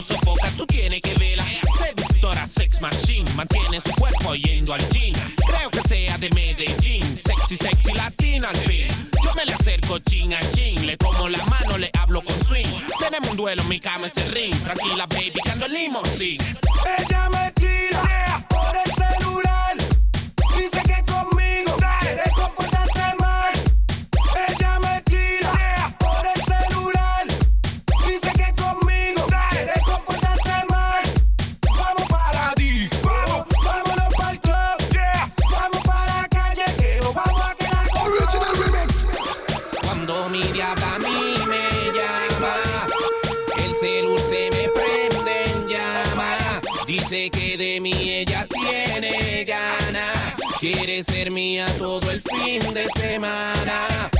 no sofoca, tú tienes que verla. Seductora Sex Machine, mantiene su cuerpo yendo al gym. Creo que sea de Medellín, sexy, sexy latina al fin. Yo me le acerco chin a chin, le tomo la mano, le hablo con swing. Tenemos un duelo, mi cama es el ring. Tranquila, baby, que ando en limousine. Dice que de mí ella tiene ganas, quiere ser mía todo el fin de semana.